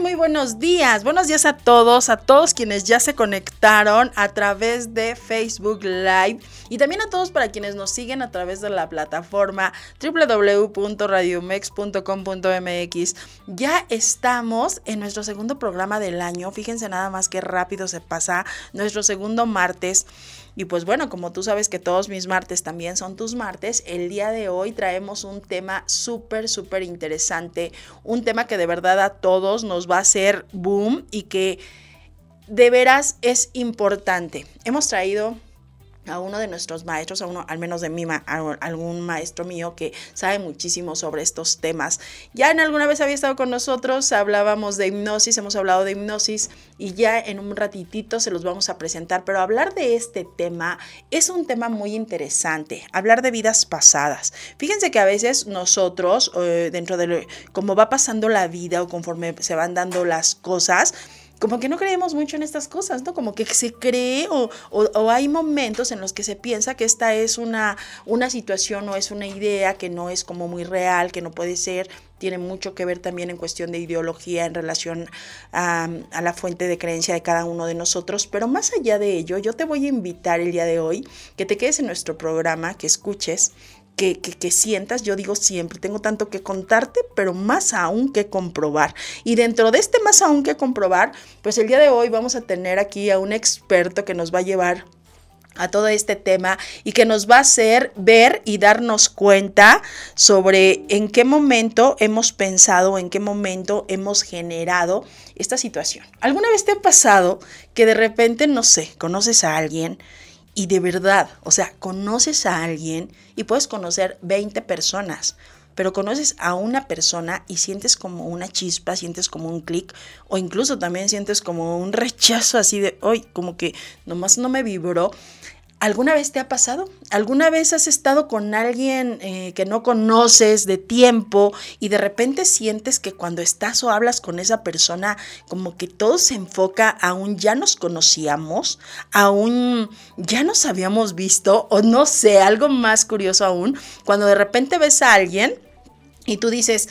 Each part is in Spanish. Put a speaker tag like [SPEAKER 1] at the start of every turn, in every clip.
[SPEAKER 1] Muy buenos días. Buenos días a todos, a todos quienes ya se conectaron a través de Facebook Live y también a todos para quienes nos siguen a través de la plataforma www.radiomex.com.mx. Ya estamos en nuestro segundo programa del año. Fíjense nada más qué rápido se pasa nuestro segundo martes. Y pues bueno, como tú sabes que todos mis martes también son tus martes, el día de hoy traemos un tema súper, súper interesante, un tema que de verdad a todos nos va a hacer boom y que de veras es importante. Hemos traído a uno de nuestros maestros, a uno, al menos de a algún maestro mío que sabe muchísimo sobre estos temas. Ya en alguna vez había estado con nosotros, hablábamos de hipnosis, hemos hablado de hipnosis y ya en un ratitito se los vamos a presentar, pero hablar de este tema es un tema muy interesante, hablar de vidas pasadas. Fíjense que a veces nosotros, eh, dentro de cómo va pasando la vida o conforme se van dando las cosas, como que no creemos mucho en estas cosas, ¿no? Como que se cree o, hay momentos en los que se piensa que esta es una, una situación o es una idea que no es como muy real, que no puede ser, tiene mucho que ver también en cuestión de ideología en relación a, a, la fuente de creencia de cada uno de nosotros. Pero más allá de ello, yo te voy a invitar el día de hoy que te quedes en nuestro programa, que escuches, que, sientas, yo digo siempre, tengo tanto que contarte, pero más aún que comprobar. Y dentro de este más aún que comprobar, pues el día de hoy vamos a tener aquí a un experto que nos va a llevar a todo este tema y que nos va a hacer ver y darnos cuenta sobre en qué momento hemos pensado, en qué momento hemos generado esta situación. ¿Alguna vez te ha pasado que de repente, no sé, conoces a alguien, y de verdad, o sea, conoces a alguien y puedes conocer 20 personas, pero conoces a una persona y sientes como una chispa, sientes como un clic, o incluso también sientes como un rechazo así de, hoy, como que nomás no me vibró. ¿Alguna vez te ha pasado? ¿Alguna vez has estado con alguien eh, que no conoces de tiempo y de repente sientes que cuando estás o hablas con esa persona como que todo se enfoca a un ya nos conocíamos, a un ya nos habíamos visto o no sé, algo más curioso aún, cuando de repente ves a alguien y tú dices,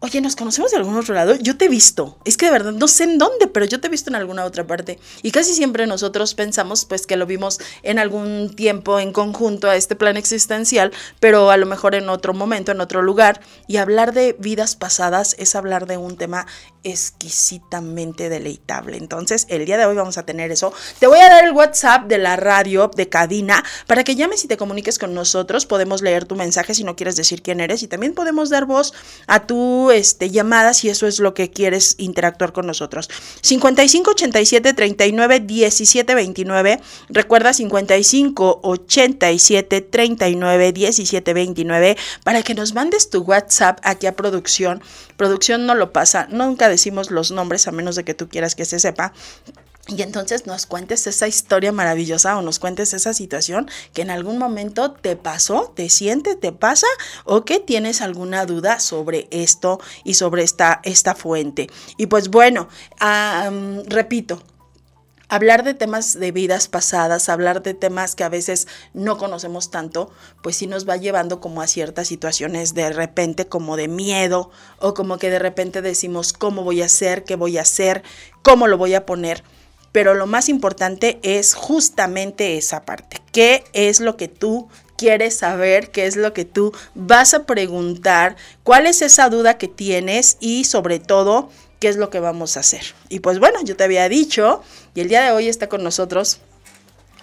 [SPEAKER 1] Oye, ¿nos conocemos de algún otro lado? Yo te he visto. Es que de verdad no sé en dónde, pero yo te he visto en alguna otra parte. Y casi siempre nosotros pensamos pues que lo vimos en algún tiempo en conjunto a este plan existencial, pero a lo mejor en otro momento, en otro lugar. Y hablar de vidas pasadas es hablar de un tema exquisitamente deleitable. Entonces, el día de hoy vamos a tener eso. Te voy a dar el WhatsApp de la radio de Cadina para que llames y te comuniques con nosotros. Podemos leer tu mensaje si no quieres decir quién eres y también podemos dar voz a tu este, llamada si eso es lo que quieres interactuar con nosotros. 55 87 39 17 29. Recuerda 55 87 39 17 29 para que nos mandes tu WhatsApp aquí a producción. Producción no lo pasa, nunca decimos los nombres a menos de que tú quieras que se sepa. Y entonces nos cuentes esa historia maravillosa o nos cuentes esa situación que en algún momento te pasó, te siente, te pasa o que tienes alguna duda sobre esto y sobre esta, esta fuente. Y pues bueno, repito, hablar de temas de vidas pasadas, hablar de temas que a veces no conocemos tanto, pues sí nos va llevando como a ciertas situaciones de repente como de miedo o como que de repente decimos cómo voy a hacer, qué voy a hacer, cómo lo voy a poner. Pero lo más importante es justamente esa parte. ¿Qué es lo que tú quieres saber? ¿Qué es lo que tú vas a preguntar? ¿Cuál es esa duda que tienes? Y sobre todo, qué es lo que vamos a hacer. Y pues bueno, yo te había dicho, y el día de hoy está con nosotros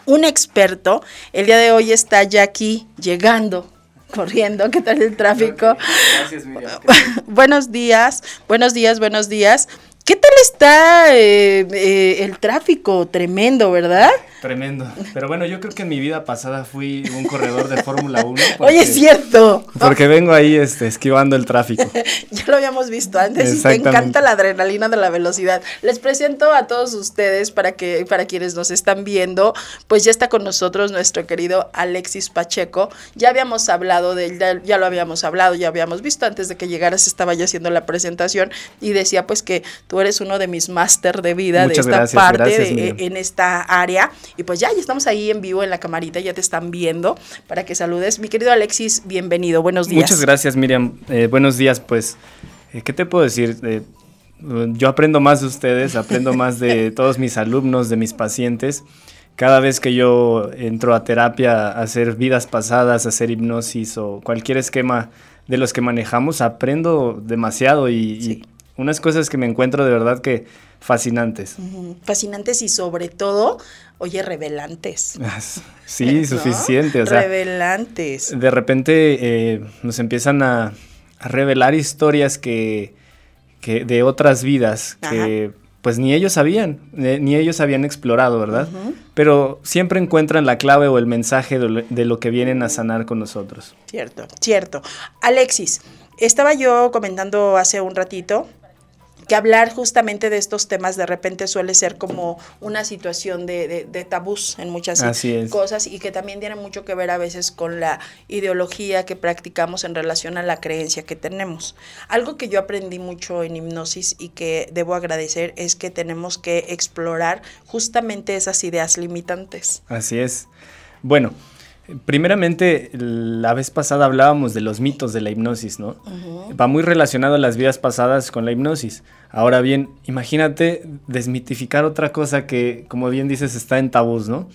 [SPEAKER 1] un experto. El día de hoy está ya aquí llegando, corriendo. ¿Qué tal el tráfico? Gracias, Miriam. buenos días, buenos días, buenos días. ¿Qué tal está eh, eh, el tráfico? Tremendo, ¿verdad?
[SPEAKER 2] Tremendo. Pero bueno, yo creo que en mi vida pasada fui un corredor de Fórmula 1.
[SPEAKER 1] Oye, es cierto.
[SPEAKER 2] Porque vengo ahí este, esquivando el tráfico.
[SPEAKER 1] ya lo habíamos visto antes y te encanta la adrenalina de la velocidad. Les presento a todos ustedes para que para quienes nos están viendo, pues ya está con nosotros nuestro querido Alexis Pacheco. Ya habíamos hablado de él, ya, ya lo habíamos hablado, ya habíamos visto antes de que llegaras estaba ya haciendo la presentación y decía pues que tú eres uno de mis máster de vida de esta parte en esta área y pues ya, ya estamos ahí en vivo en la camarita, ya te están viendo para que saludes. Mi querido Alexis, bienvenido, buenos días.
[SPEAKER 2] Muchas gracias Miriam, eh, buenos días pues, eh, ¿qué te puedo decir? Eh, yo aprendo más de ustedes, aprendo más de todos mis alumnos, de mis pacientes. Cada vez que yo entro a terapia, a hacer vidas pasadas, a hacer hipnosis o cualquier esquema de los que manejamos, aprendo demasiado y unas cosas que me encuentro de verdad que fascinantes.
[SPEAKER 1] Fascinantes y sobre todo, oye, revelantes.
[SPEAKER 2] sí, suficiente. O
[SPEAKER 1] revelantes.
[SPEAKER 2] De repente eh, nos empiezan a, revelar historias que, que, de otras vidas que pues ni ellos sabían, ni ellos habían explorado, ¿verdad? Pero siempre encuentran la clave o el mensaje de lo que vienen a sanar con nosotros.
[SPEAKER 1] Cierto, cierto. Alexis, estaba yo comentando hace un ratito que hablar justamente de estos temas de repente suele ser como una situación de, de, tabús en muchas cosas y que también tiene mucho que ver a veces con la ideología que practicamos en relación a la creencia que tenemos. Algo que yo aprendí mucho en hipnosis y que debo agradecer es que tenemos que explorar justamente esas ideas limitantes.
[SPEAKER 2] Así es. Bueno, Primeramente, la vez pasada hablábamos de los mitos de la hipnosis, ¿no? Va muy relacionado a las vidas pasadas con la hipnosis. Ahora bien, imagínate desmitificar otra cosa que, como bien dices, está en tabús, ¿no?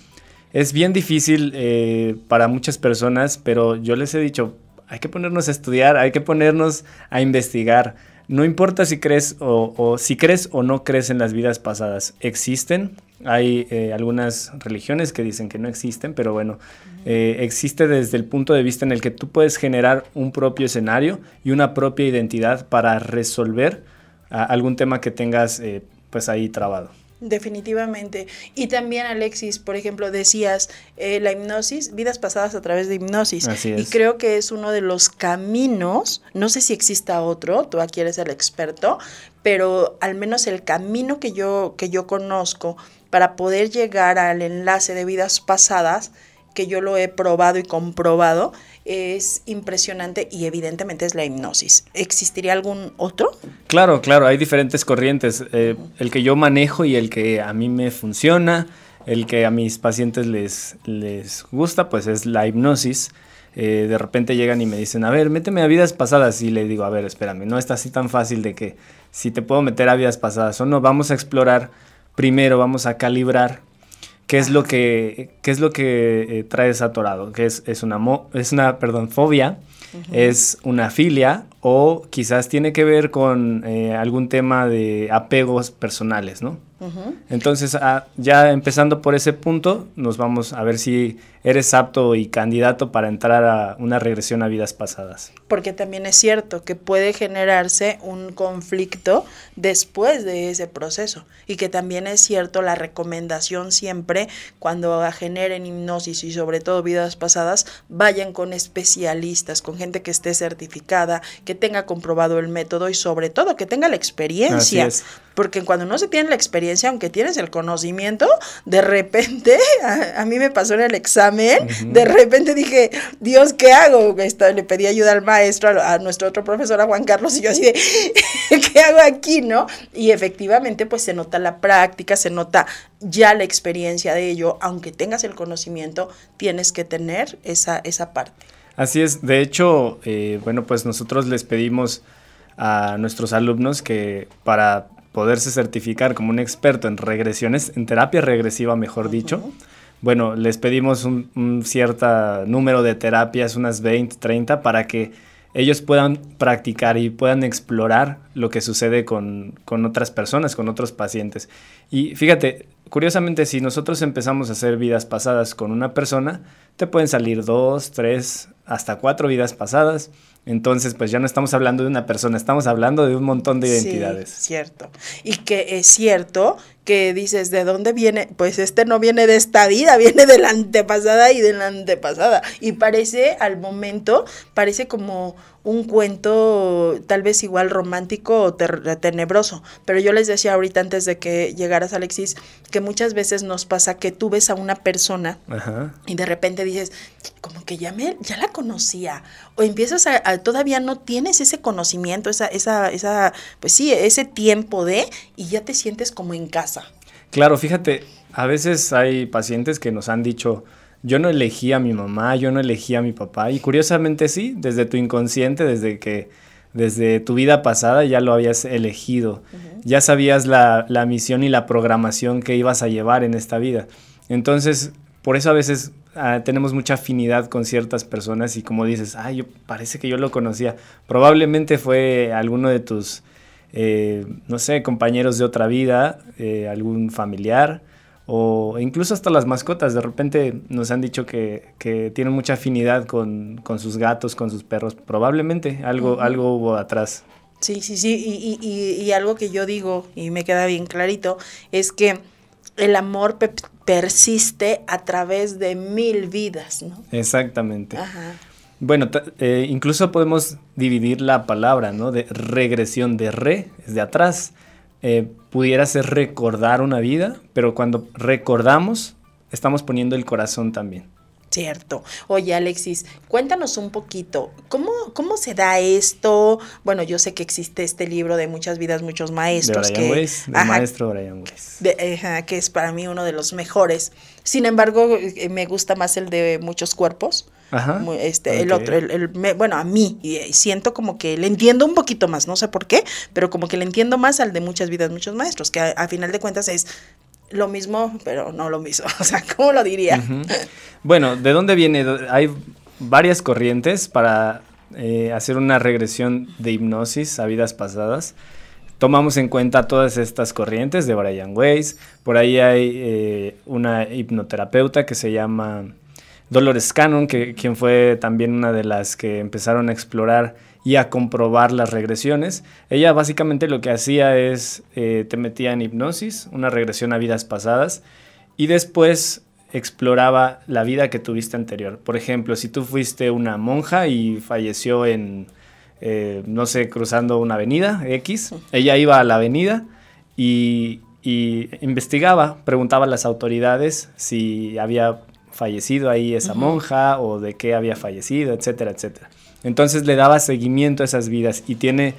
[SPEAKER 2] Es bien difícil eh, para muchas personas, pero yo les he dicho, hay que ponernos a estudiar, hay que ponernos a investigar. No importa si crees o, si crees o no crees en las vidas pasadas, existen. Hay eh, algunas religiones que dicen que no existen, pero bueno, eh, existe desde el punto de vista en el que tú puedes generar un propio escenario y una propia identidad para resolver algún tema que tengas eh, pues ahí trabado.
[SPEAKER 1] Definitivamente. Y también, Alexis, por ejemplo, decías eh, la hipnosis, vidas pasadas a través de hipnosis.
[SPEAKER 2] Así es.
[SPEAKER 1] Y creo que es uno de los caminos, no sé si exista otro, tú aquí eres el experto, pero al menos el camino que yo, que yo conozco para poder llegar al enlace de vidas pasadas, que yo lo he probado y comprobado, es impresionante y evidentemente es la hipnosis. ¿Existiría algún otro?
[SPEAKER 2] Claro, claro, hay diferentes corrientes. Eh, el que yo manejo y el que a mí me funciona, el que a mis pacientes les, les gusta, pues es la hipnosis. Eh, de repente llegan y me dicen, a ver, méteme a vidas pasadas. Y le digo, a ver, espérame, no está así tan fácil de que si te puedo meter a vidas pasadas o no, vamos a explorar primero, vamos a calibrar ¿Qué es lo que, qué es lo que eh, traes atorado? Que es, es, una, es una perdón, fobia, es una filia o quizás tiene que ver con eh, algún tema de apegos personales, ¿no? Entonces, ah, ya empezando por ese punto, nos vamos a ver si eres apto y candidato para entrar a una regresión a vidas pasadas.
[SPEAKER 1] Porque también es cierto que puede generarse un conflicto después de ese proceso y que también es cierto la recomendación siempre cuando generen hipnosis y sobre todo vidas pasadas, vayan con especialistas, con gente que esté certificada, que tenga comprobado el método y sobre todo que tenga la experiencia. Porque cuando no se tiene la experiencia, aunque tienes el conocimiento, de repente, a, mí me pasó en el examen, de repente dije, Dios, ¿qué hago? le pedí ayuda al maestro, a, nuestro otro profesor, a Juan Carlos, y yo así de, ¿qué hago aquí, no? Y efectivamente, pues se nota la práctica, se nota ya la experiencia de ello, aunque tengas el conocimiento, tienes que tener esa, esa parte.
[SPEAKER 2] Así es, de hecho, eh, bueno, pues nosotros les pedimos a nuestros alumnos que para poderse certificar como un experto en regresiones, en terapia regresiva, mejor dicho. Bueno, les pedimos un, cierto número de terapias, unas 20, 30, para que ellos puedan practicar y puedan explorar lo que sucede con, con, otras personas, con otros pacientes. Y fíjate, curiosamente, si nosotros empezamos a hacer vidas pasadas con una persona, te pueden salir dos, tres, hasta cuatro vidas pasadas. Entonces, pues ya no estamos hablando de una persona, estamos hablando de un montón de identidades.
[SPEAKER 1] Sí, cierto. Y que es cierto que dices, ¿de dónde viene? Pues este no viene de esta vida, viene de la antepasada y de la antepasada. Y parece, al momento, parece como un cuento tal vez igual romántico o tenebroso. Pero yo les decía ahorita antes de que llegaras, Alexis, que muchas veces nos pasa que tú ves a una persona y de repente dices, como que ya, me, ya la conocía. O empiezas a, todavía no tienes ese conocimiento, esa, esa, esa, pues sí, ese tiempo de, y ya te sientes como en casa.
[SPEAKER 2] Claro, fíjate, a veces hay pacientes que nos han dicho, yo no elegí a mi mamá, yo no elegí a mi papá. Y curiosamente sí, desde tu inconsciente, desde que desde tu vida pasada ya lo habías elegido. Ya sabías la, la, misión y la programación que ibas a llevar en esta vida. Entonces, por eso a veces ah, tenemos mucha afinidad con ciertas personas y como dices, ay, yo, parece que yo lo conocía. Probablemente fue alguno de tus, eh, no sé, compañeros de otra vida, eh, algún familiar o incluso hasta las mascotas. De repente nos han dicho que, que tienen mucha afinidad con, con, sus gatos, con sus perros. Probablemente algo, algo hubo atrás.
[SPEAKER 1] Sí, sí, sí. Y, y, y, algo que yo digo, y me queda bien clarito, es que el amor persiste a través de mil vidas, ¿no?
[SPEAKER 2] Exactamente. Ajá. Bueno, eh, incluso podemos dividir la palabra, ¿no? De regresión de re, es de atrás. Eh, pudiera ser recordar una vida, pero cuando recordamos, estamos poniendo el corazón también.
[SPEAKER 1] Cierto. Oye, Alexis, cuéntanos un poquito, ¿cómo, ¿cómo se da esto? Bueno, yo sé que existe este libro de Muchas vidas, muchos maestros.
[SPEAKER 2] De Brian Weiss, maestro Brian Weiss.
[SPEAKER 1] que es para mí uno de los mejores. Sin embargo, eh, me gusta más el de Muchos Cuerpos. Ajá. Este, El otro, el, bueno, a mí, y eh, siento como que le entiendo un poquito más, no sé por qué, pero como que le entiendo más al de Muchas vidas, muchos maestros, que a final de cuentas es lo mismo, pero no lo mismo. O sea, ¿cómo lo diría?
[SPEAKER 2] Bueno, ¿de dónde viene? Hay varias corrientes para eh, hacer una regresión de hipnosis a vidas pasadas. Tomamos en cuenta todas estas corrientes de Brian Weiss. Por ahí hay eh, una hipnoterapeuta que se llama Dolores Cannon, que, quien fue también una de las que empezaron a explorar y a comprobar las regresiones. Ella básicamente lo que hacía es, eh, te metía en hipnosis, una regresión a vidas pasadas, y después exploraba la vida que tuviste anterior. Por ejemplo, si tú fuiste una monja y falleció en, eh, no sé, cruzando una avenida X, ella iba a la avenida y, y investigaba, preguntaba a las autoridades si había fallecido ahí esa monja o de qué había fallecido, etcétera, etcétera. Entonces le daba seguimiento a esas vidas y tiene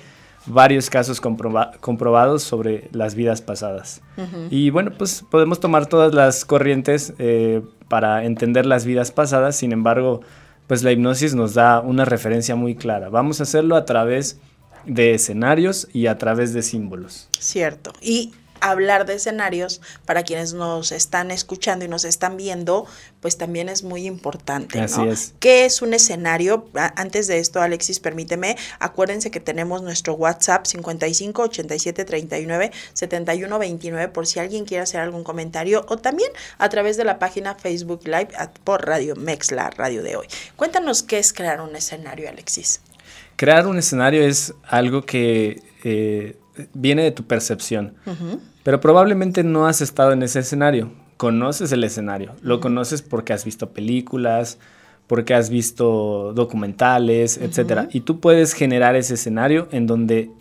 [SPEAKER 2] varios casos comprobados sobre las vidas pasadas. Y bueno, pues podemos tomar todas las corrientes eh, para entender las vidas pasadas, sin embargo, pues la hipnosis nos da una referencia muy clara. Vamos a hacerlo a través de escenarios y a través de símbolos.
[SPEAKER 1] Cierto. Y hablar de escenarios para quienes nos están escuchando y nos están viendo, pues también es muy importante.
[SPEAKER 2] Así es.
[SPEAKER 1] ¿Qué es un escenario? Antes de esto, Alexis, permíteme, acuérdense que tenemos nuestro WhatsApp 55 87 39 71 29 por si alguien quiere hacer algún comentario o también a través de la página Facebook Live por Radio Mex, la radio de hoy. Cuéntanos qué es crear un escenario, Alexis.
[SPEAKER 2] Crear un escenario es algo que eh, viene de tu percepción. Pero probablemente no has estado en ese escenario. Conoces el escenario. Lo conoces porque has visto películas, porque has visto documentales, etc. Y tú puedes generar ese escenario en donde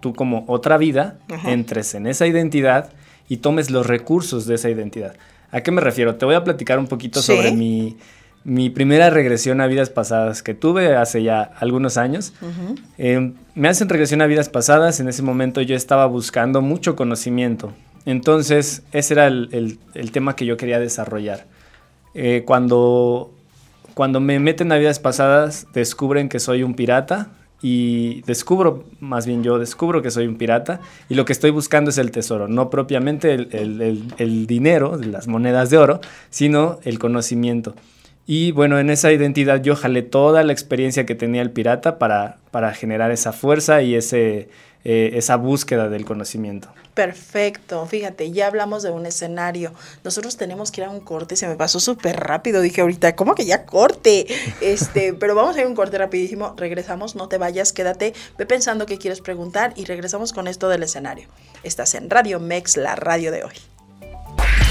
[SPEAKER 2] tú como otra vida entres en esa identidad y tomes los recursos de esa identidad. ¿A qué me refiero? Te voy a platicar un poquito sobre mi mi primera regresión a vidas pasadas que tuve hace ya algunos años. Eh, me hacen regresión a vidas pasadas, en ese momento yo estaba buscando mucho conocimiento. Entonces, ese era el, tema que yo quería desarrollar. Eh, cuando, cuando me meten a vidas pasadas, descubren que soy un pirata y descubro, más bien yo descubro que soy un pirata y lo que estoy buscando es el tesoro, no propiamente el, el dinero, las monedas de oro, sino el conocimiento. Y bueno, en esa identidad yo jalé toda la experiencia que tenía el pirata para, para generar esa fuerza y ese, eh, esa búsqueda del conocimiento.
[SPEAKER 1] Perfecto, fíjate, ya hablamos de un escenario. Nosotros tenemos que ir a un corte, se me pasó súper rápido. Dije ahorita, ¿cómo que ya corte? Este, pero vamos a ir a un corte rapidísimo. Regresamos, no te vayas, quédate, ve pensando qué quieres preguntar y regresamos con esto del escenario. Estás en Radio Mex, la radio de hoy.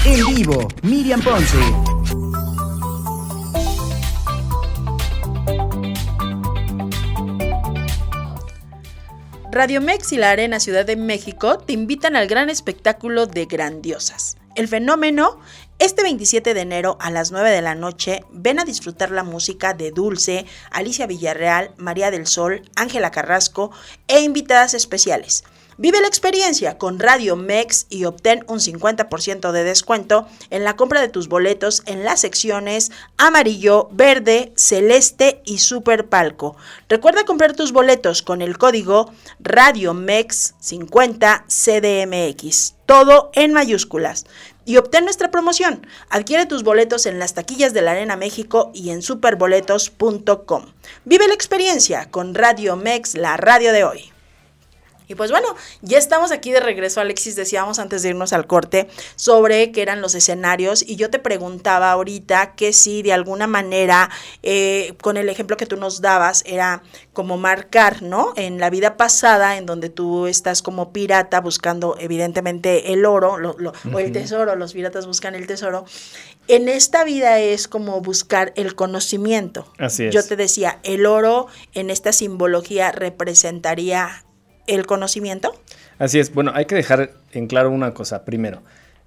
[SPEAKER 3] En vivo, Miriam Ponce.
[SPEAKER 1] Radio Mex y la Arena Ciudad de México te invitan al gran espectáculo de Grandiosas. El fenómeno, este 27 de enero a las 9 de la noche, ven a disfrutar la música de Dulce, Alicia Villarreal, María del Sol, Ángela Carrasco e invitadas especiales. Vive la experiencia con Radio Mex y obtén un 50% de descuento en la compra de tus boletos en las secciones amarillo, verde, celeste y super palco. Recuerda comprar tus boletos con el código Radio Mex 50 CDMX. Todo en mayúsculas. Y obtén nuestra promoción. Adquiere tus boletos en las taquillas de la Arena México y en superboletos.com. Vive la experiencia con Radio Mex, la radio de hoy. Y pues bueno, ya estamos aquí de regreso, Alexis, decíamos antes de irnos al corte sobre qué eran los escenarios y yo te preguntaba ahorita que si de alguna manera, eh, con el ejemplo que tú nos dabas, era como marcar, ¿no? En la vida pasada, en donde tú estás como pirata buscando evidentemente el oro o el tesoro, los piratas buscan el tesoro. En esta vida es como buscar el conocimiento.
[SPEAKER 2] Así es.
[SPEAKER 1] Yo te decía, el oro en esta simbología representaría el conocimiento?
[SPEAKER 2] Así es. Bueno, hay que dejar en claro una cosa. Primero,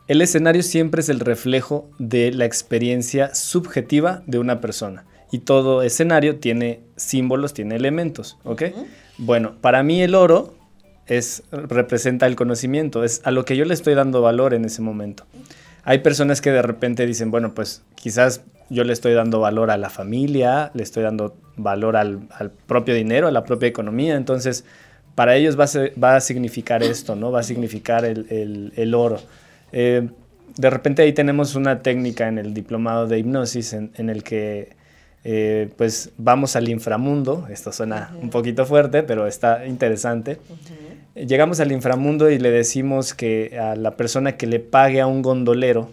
[SPEAKER 2] el escenario siempre es el reflejo de la experiencia subjetiva de una persona. Y todo escenario tiene símbolos, tiene elementos, ¿ok? Bueno, para mí el oro es, representa el conocimiento, es a lo que yo le estoy dando valor en ese momento. Hay personas que de repente dicen, bueno, pues quizás yo le estoy dando valor a la familia, le estoy dando valor al, al propio dinero, a la propia economía, entonces para ellos va a, significar esto, ¿no? Va a significar el, oro. Eh, de repente ahí tenemos una técnica en el diplomado de hipnosis en, el que eh, pues vamos al inframundo, esto suena un poquito fuerte, pero está interesante. Llegamos al inframundo y le decimos que a la persona que le pague a un gondolero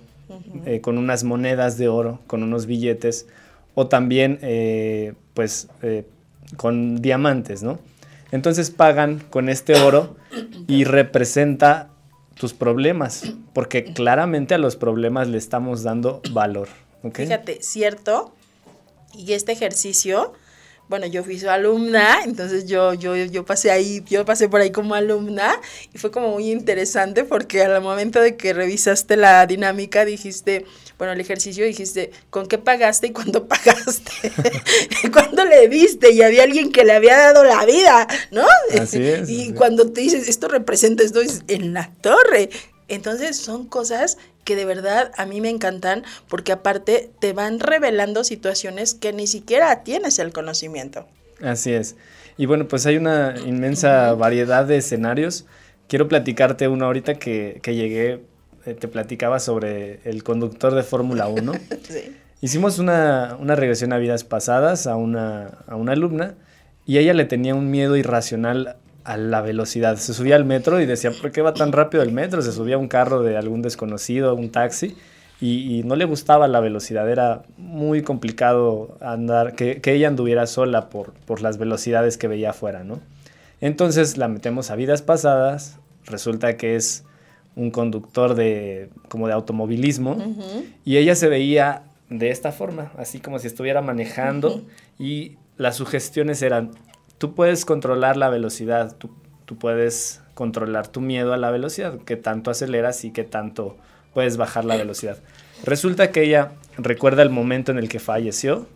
[SPEAKER 2] eh, con unas monedas de oro, con unos billetes, o también pues con diamantes, ¿no? Entonces pagan con este oro y representa tus problemas, porque claramente a los problemas le estamos dando valor.
[SPEAKER 1] Fíjate, cierto. Y este ejercicio bueno, yo fui su alumna, entonces yo, yo, yo pasé ahí, yo pasé por ahí como alumna y fue como muy interesante porque al momento de que revisaste la dinámica dijiste, bueno, el ejercicio dijiste, ¿con qué pagaste y cuándo pagaste? ¿Cuándo le diste? Y había alguien que le había dado la vida, ¿no?
[SPEAKER 2] Así es.
[SPEAKER 1] Y cuando te dices, esto representa esto, es en la torre. Entonces son cosas que de verdad a mí me encantan porque aparte te van revelando situaciones que ni siquiera tienes el conocimiento.
[SPEAKER 2] Así es. Y bueno, pues hay una inmensa variedad de escenarios. Quiero platicarte uno ahorita que, que llegué, eh, te platicaba sobre el conductor de Fórmula 1. sí. Hicimos una, una, regresión a vidas pasadas a una, a una alumna y ella le tenía un miedo irracional a la velocidad. Se subía al metro y decía, ¿por qué va tan rápido el metro? Se subía a un carro de algún desconocido, un taxi, y, no le gustaba la velocidad. Era muy complicado andar, que, ella anduviera sola por, por las velocidades que veía afuera, ¿no? Entonces la metemos a vidas pasadas, resulta que es un conductor de, como de automovilismo, y ella se veía de esta forma, así como si estuviera manejando, y las sugestiones eran, tú puedes controlar la velocidad, tú, puedes controlar tu miedo a la velocidad, que tanto aceleras y que tanto puedes bajar la velocidad. Resulta que ella recuerda el momento en el que falleció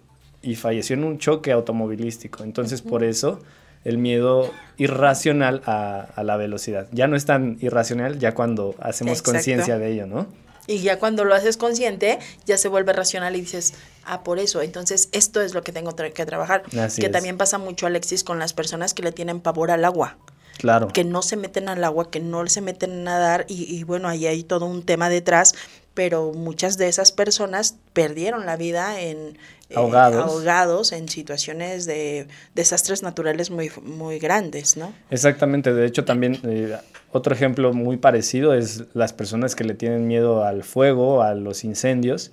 [SPEAKER 2] y falleció en un choque automovilístico. Entonces, por eso el miedo irracional a, la velocidad. Ya no es tan irracional ya cuando hacemos conciencia de ello, ¿no?
[SPEAKER 1] Y ya cuando lo haces consciente, ya se vuelve racional y dices, ah, por eso, entonces esto es lo que tengo que trabajar. que también pasa mucho, Alexis, con las personas que le tienen pavor al agua.
[SPEAKER 2] Claro.
[SPEAKER 1] Que no se meten al agua, que no se meten a nadar y, y bueno, ahí hay todo un tema detrás, pero muchas de esas personas perdieron la vida en
[SPEAKER 2] eh, ahogados.
[SPEAKER 1] ahogados en situaciones de desastres naturales muy, muy grandes, ¿no?
[SPEAKER 2] Exactamente, de hecho también eh, otro ejemplo muy parecido es las personas que le tienen miedo al fuego, a los incendios,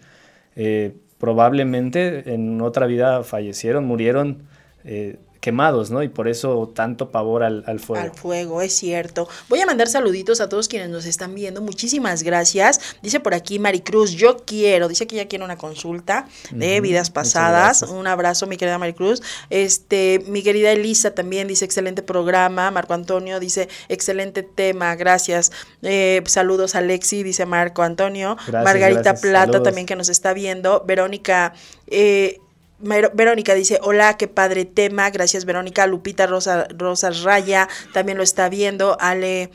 [SPEAKER 2] eh, probablemente en otra vida fallecieron, murieron quemados, ¿no? Y por eso tanto pavor al, fuego.
[SPEAKER 1] Al fuego, es cierto. Voy a mandar saluditos a todos quienes nos están viendo. Muchísimas gracias. Dice por aquí Maricruz, yo quiero, dice que ya quiere una consulta de vidas pasadas. Un abrazo, mi querida Maricruz. Este, mi querida Elisa también dice excelente programa. Marco Antonio dice excelente tema, gracias. Eh, saludos a Alexi, dice Marco Antonio. Margarita Plata también que nos está viendo. Verónica eh, Verónica dice, hola, qué padre tema, gracias Verónica, Lupita Rosa, Rosa Raya también lo está viendo, Ale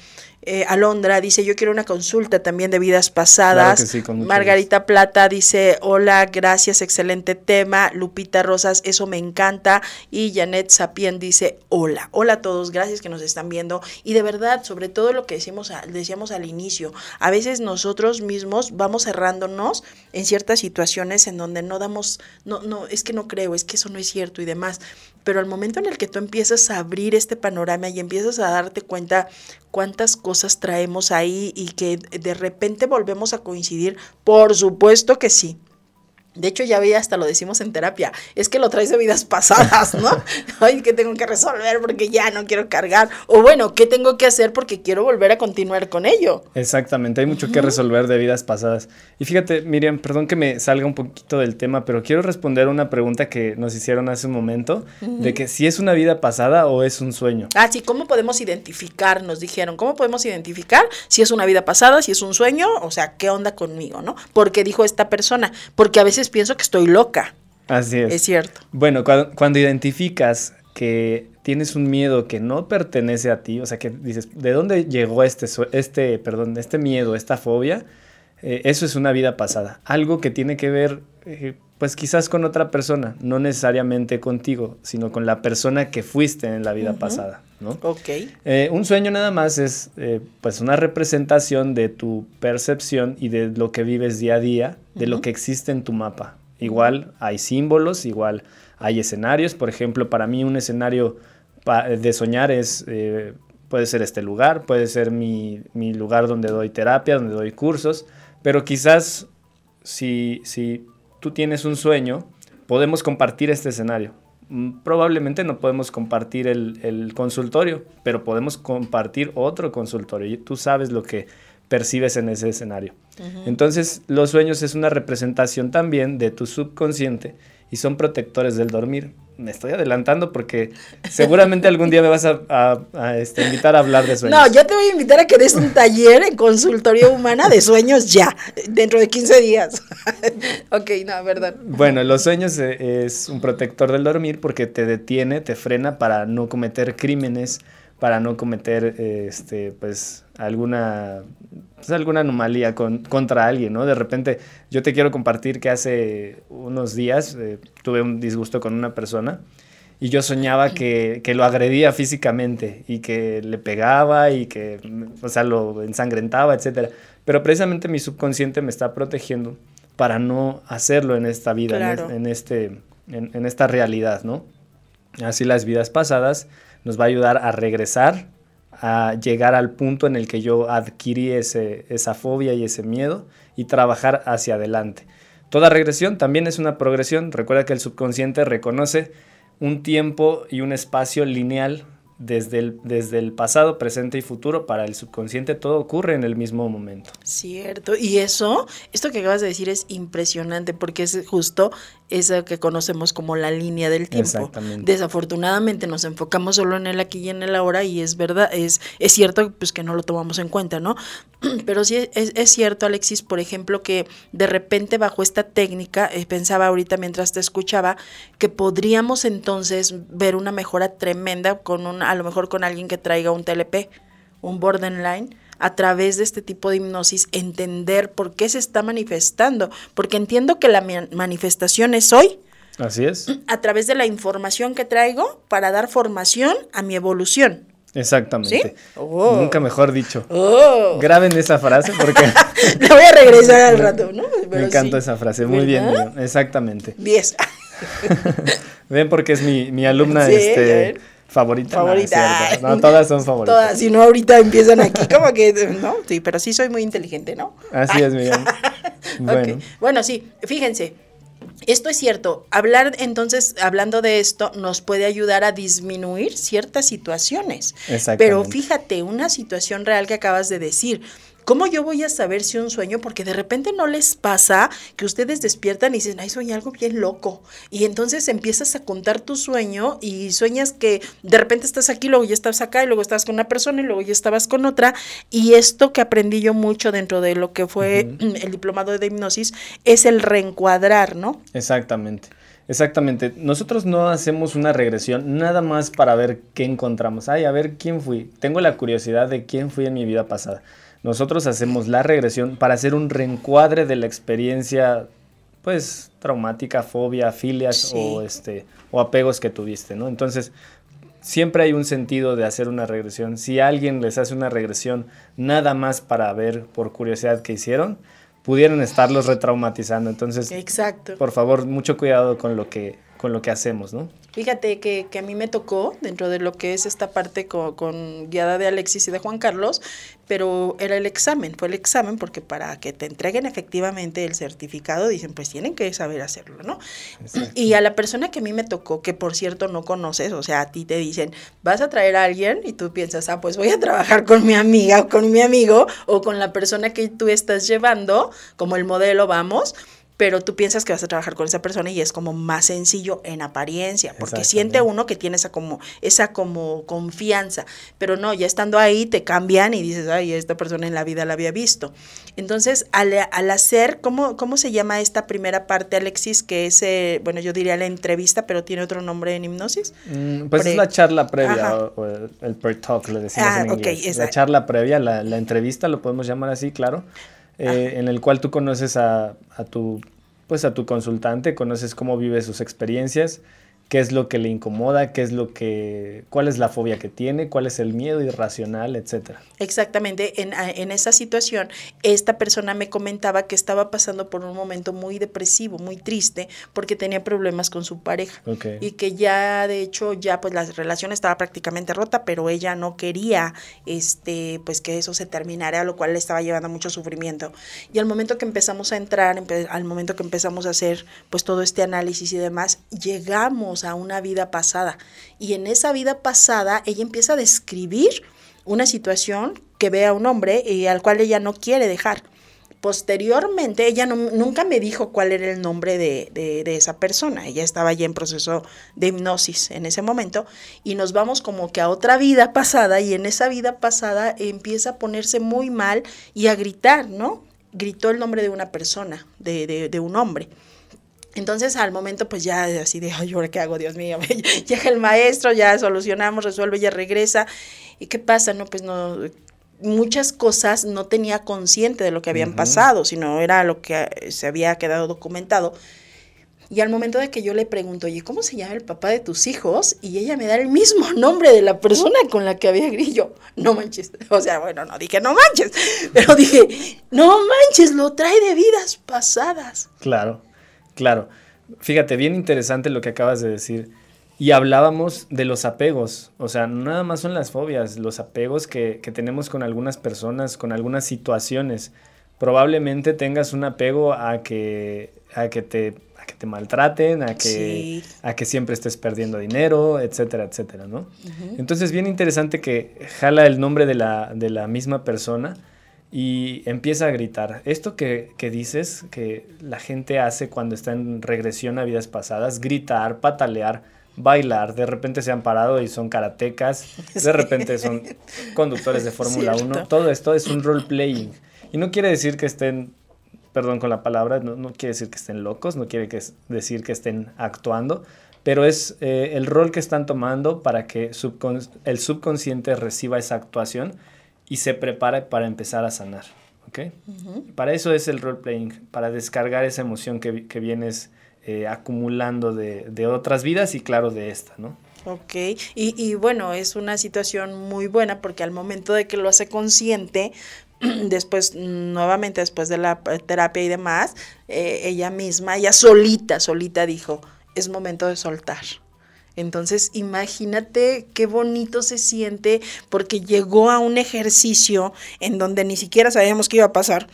[SPEAKER 1] eh, Alondra dice, yo quiero una consulta también de vidas pasadas. Margarita Plata dice, hola, gracias, excelente tema. Lupita Rosas, eso me encanta. Y Janet Sapien dice, hola, hola a todos, gracias que nos están viendo. Y de verdad, sobre todo lo que decimos, decíamos al inicio, a veces nosotros mismos vamos cerrándonos en ciertas situaciones en donde no damos, no, no, es que no creo, es que eso no es cierto y demás pero al momento en el que tú empiezas a abrir este panorama y empiezas a darte cuenta cuántas cosas traemos ahí y que de repente volvemos a coincidir, por supuesto que sí. De hecho, ya vi, hasta lo decimos en terapia, es que lo traes de vidas pasadas, ¿no? Ay, ¿qué tengo que resolver porque ya no quiero cargar? O bueno, ¿qué tengo que hacer porque quiero volver a continuar con ello?
[SPEAKER 2] Exactamente, hay mucho que resolver de vidas pasadas. Y fíjate, Miriam, perdón que me salga un poquito del tema, pero quiero responder una pregunta que nos hicieron hace un momento, de que si es una vida pasada o es un sueño.
[SPEAKER 1] Ah, sí, ¿cómo podemos identificar? Nos dijeron, ¿cómo podemos identificar si es una vida pasada, si es un sueño? O sea, ¿qué onda conmigo, no? Porque dijo esta persona, porque a veces pienso que estoy loca.
[SPEAKER 2] Así es.
[SPEAKER 1] Es cierto.
[SPEAKER 2] Bueno, cuando, identificas que tienes un miedo que no pertenece a ti, o sea, que dices, ¿de dónde llegó este, este, perdón, este miedo, esta fobia? Eh, eso es una vida pasada. Algo que tiene que ver, eh, pues quizás con otra persona, no necesariamente contigo, sino con la persona que fuiste en la vida pasada, ¿no?
[SPEAKER 1] Ok.
[SPEAKER 2] Eh, un sueño nada más es, pues, una representación de tu percepción y de lo que vives día a día, de lo que existe en tu mapa. Igual hay símbolos, igual hay escenarios. Por ejemplo, para mí un escenario de soñar es puede ser este lugar, puede ser mi, mi, lugar donde doy terapia, donde doy cursos, pero quizás si, si tú tienes un sueño, podemos compartir este escenario. Mm, probablemente no podemos compartir el, consultorio, pero podemos compartir otro consultorio y tú sabes lo que percibes en ese escenario. Entonces, los sueños es una representación también de tu subconsciente y son protectores del dormir me estoy adelantando porque seguramente algún día me vas a, este, invitar a hablar de sueños.
[SPEAKER 1] No, yo te voy a invitar a que des un taller en consultoría humana de sueños ya, dentro de 15 días. ok, no, verdad.
[SPEAKER 2] Bueno, los sueños eh, es un protector del dormir porque te detiene, te frena para no cometer crímenes, para no cometer, este, pues, alguna, pues, alguna anomalía con, contra alguien, ¿no? De repente, yo te quiero compartir que hace unos días eh, tuve un disgusto con una persona y yo soñaba que, que, lo agredía físicamente y que le pegaba y que, o sea, lo ensangrentaba, etc. Pero precisamente mi subconsciente me está protegiendo para no hacerlo en esta vida, en, este, en, en esta realidad, ¿no? Así las vidas pasadas nos va a ayudar a regresar, a llegar al punto en el que yo adquirí ese, esa fobia y ese miedo y trabajar hacia adelante. Toda regresión también es una progresión. Recuerda que el subconsciente reconoce un tiempo y un espacio lineal desde desde el pasado, presente y futuro, para el subconsciente todo ocurre en el mismo momento.
[SPEAKER 1] Cierto, y eso, esto que acabas de decir es impresionante porque es justo eso que conocemos como la línea del tiempo. Desafortunadamente nos enfocamos solo en el aquí y en el ahora y es verdad, es, es cierto pues que no lo tomamos en cuenta, ¿no? Pero sí es, es cierto, Alexis, por ejemplo, que de repente bajo esta técnica, eh, pensaba ahorita mientras te escuchaba, que podríamos entonces ver una mejora tremenda con un, a lo mejor con alguien que traiga un TLP, un borderline, a través de este tipo de hipnosis entender por qué se está manifestando, porque entiendo que la manifestación es hoy.
[SPEAKER 2] Así es.
[SPEAKER 1] A través de la información que traigo para dar formación a mi evolución.
[SPEAKER 2] Exactamente.
[SPEAKER 1] ¿Sí? Oh.
[SPEAKER 2] Nunca mejor dicho.
[SPEAKER 1] Oh.
[SPEAKER 2] Graben esa frase porque
[SPEAKER 1] La voy a regresar al rato, ¿no?
[SPEAKER 2] me encanta
[SPEAKER 1] sí.
[SPEAKER 2] esa frase. Muy bien, muy
[SPEAKER 1] ¿Verdad?
[SPEAKER 2] bien. Exactamente.
[SPEAKER 1] 10.
[SPEAKER 2] Ven porque es mi, mi alumna
[SPEAKER 1] Sí,
[SPEAKER 2] este, favorita. No,
[SPEAKER 1] Favorita.
[SPEAKER 2] No, todas son favoritas.
[SPEAKER 1] Todas, si no ahorita empiezan aquí, como que, ¿no? Sí, pero sí soy muy inteligente, ¿no?
[SPEAKER 2] Así es, Miguel. Bueno.
[SPEAKER 1] Bueno, sí, fíjense. Esto es cierto. Hablar, entonces, hablando de esto, nos puede ayudar a disminuir ciertas situaciones.
[SPEAKER 2] Exactamente.
[SPEAKER 1] Pero fíjate, una situación real que acabas de decir. ¿Cómo yo voy a saber si un sueño? Porque de repente no les pasa que ustedes despiertan y dicen, ay, soñé algo bien loco. Y entonces empiezas a contar tu sueño y sueñas que de repente estás aquí, luego ya estás acá, y luego estás con una persona y luego ya estabas con otra. Y esto que aprendí yo mucho dentro de lo que fue el diplomado de hipnosis es el reencuadrar, ¿no?
[SPEAKER 2] exactamente. Exactamente. Nosotros no hacemos una regresión nada más para ver qué encontramos. Ay, a ver quién fui. Tengo la curiosidad de quién fui en mi vida pasada. Nosotros hacemos la regresión para hacer un reencuadre de la experiencia, pues, traumática, fobia, filias
[SPEAKER 1] Sí.
[SPEAKER 2] o, este, o apegos que tuviste, ¿no? Entonces, siempre hay un sentido de hacer una regresión. Si alguien les hace una regresión nada más para ver por curiosidad qué hicieron, pudieran estarlos retraumatizando. Entonces,
[SPEAKER 1] Exacto.
[SPEAKER 2] por favor, mucho cuidado con lo que, con lo que hacemos, ¿no?
[SPEAKER 1] Fíjate que, que a mí me tocó dentro de lo que es esta parte con, con guiada de Alexis y de Juan Carlos, pero era el examen, fue el examen porque para que te entreguen efectivamente el certificado dicen pues tienen que saber hacerlo, ¿no? Y a la persona que a mí me tocó, que por cierto no conoces, o sea, a ti te dicen, vas a traer a alguien y tú piensas, ah, pues voy a trabajar con mi amiga o con mi amigo o con la persona que tú estás llevando, como el modelo, vamos pero tú piensas que vas a trabajar con esa persona y es como más sencillo en apariencia, porque siente uno que tiene esa como, esa como confianza, pero no, ya estando ahí te cambian y dices, ay, esta persona en la vida la había visto. Entonces, al, al hacer, ¿cómo, ¿cómo se llama esta primera parte, Alexis? Que es, eh, bueno, yo diría la entrevista, pero tiene otro nombre en hipnosis.
[SPEAKER 2] Mm, Pues
[SPEAKER 1] Pre-
[SPEAKER 2] es la charla previa, o, o el, el pre-talk, le decimos
[SPEAKER 1] Ah,
[SPEAKER 2] en inglés. La charla previa, la, la entrevista, lo podemos llamar así, claro, eh, en el cual tú conoces a, a tu, pues a tu consultante, conoces cómo vive sus experiencias, qué es lo que le incomoda, qué es lo que, cuál es la fobia que tiene, cuál es el miedo irracional, etcétera.
[SPEAKER 1] Exactamente, en, en esa situación, esta persona me comentaba que estaba pasando por un momento muy depresivo, muy triste, porque tenía problemas con su pareja.
[SPEAKER 2] Ok.
[SPEAKER 1] Y que ya, de hecho, ya pues la relación estaba prácticamente rota, pero ella no quería, este, pues que eso se terminara, lo cual le estaba llevando mucho sufrimiento. Y al momento que empezamos a entrar, empe- al momento que empezamos a hacer pues todo este análisis y demás, llegamos a una vida pasada. Y en esa vida pasada, ella empieza a describir una situación que ve a un hombre y al cual ella no quiere dejar. Posteriormente, ella nunca me dijo cuál era el nombre de, de- de esa persona. Ella estaba ya en proceso de hipnosis en ese momento y nos vamos como que a otra vida pasada y en esa vida pasada empieza a ponerse muy mal y a gritar, ¿no? Gritó el nombre de una persona, de- de un hombre. Entonces al momento pues ya así de, ay, ¿ahora qué hago? Dios mío, llega el maestro, ya solucionamos, resuelve, ya regresa. ¿Y qué pasa? No, pues no, muchas cosas no tenía consciente de lo que habían pasado, sino era lo que eh, se había quedado documentado. Y al momento de que yo le pregunto, oye, ¿cómo se llama el papá de tus hijos? Y ella me da el mismo nombre de la persona con la que había grillo. No manches. O sea, bueno, no dije no manches, pero dije, no manches, lo trae de vidas pasadas.
[SPEAKER 2] Claro, claro. Fíjate, bien interesante lo que acabas de decir. Y hablábamos de los apegos, o sea, no nada más son las fobias, los apegos que, que tenemos con algunas personas, con algunas situaciones. Probablemente tengas un apego a que, a que, te, a que te maltraten, a que,
[SPEAKER 1] Sí.
[SPEAKER 2] a que siempre estés perdiendo dinero, etcétera, etcétera, ¿no? Entonces, bien interesante que jala el nombre de la, de la misma persona y empieza a gritar. Esto que, que dices, que la gente hace cuando está en regresión a vidas pasadas, gritar, patalear, bailar, de repente se han parado y son karatecas, de repente son conductores de Fórmula 1,
[SPEAKER 1] Cierto.
[SPEAKER 2] todo esto es un role playing. Y no quiere decir que estén, perdón con la palabra, no, no quiere decir que estén locos, no quiere que decir que estén actuando, pero es eh, el rol que están tomando para que subcon- el subconsciente reciba esa actuación y se prepare para empezar a sanar. ¿ok? Para eso es el role playing, para descargar esa emoción que, que vienes eh, acumulando de, de otras vidas y claro de esta, ¿no?
[SPEAKER 1] Ok, y, y bueno, es una situación muy buena porque al momento de que lo hace consciente, después, nuevamente después de la terapia y demás, eh, ella misma, ella solita, solita dijo, es momento de soltar. Entonces, imagínate qué bonito se siente porque llegó a un ejercicio en donde ni siquiera sabíamos qué iba a pasar,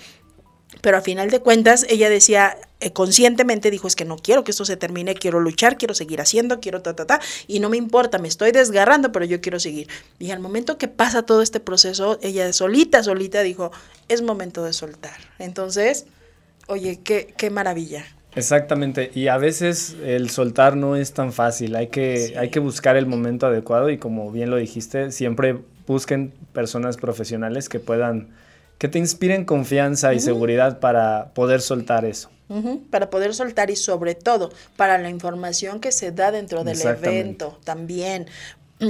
[SPEAKER 1] pero a final de cuentas ella decía, eh, conscientemente dijo, es que no quiero que esto se termine, quiero luchar, quiero seguir haciendo, quiero ta, ta, ta, y no me importa, me estoy desgarrando, pero yo quiero seguir. Y al momento que pasa todo este proceso, ella solita, solita dijo, es momento de soltar. Entonces, oye, qué, qué maravilla.
[SPEAKER 2] Exactamente, y a veces el soltar no es tan fácil, hay que, hay que buscar el momento adecuado y como bien lo dijiste, siempre busquen personas profesionales que puedan que te inspiren confianza y seguridad para poder soltar eso.
[SPEAKER 1] Para poder soltar y sobre todo para la información que se da dentro del evento también.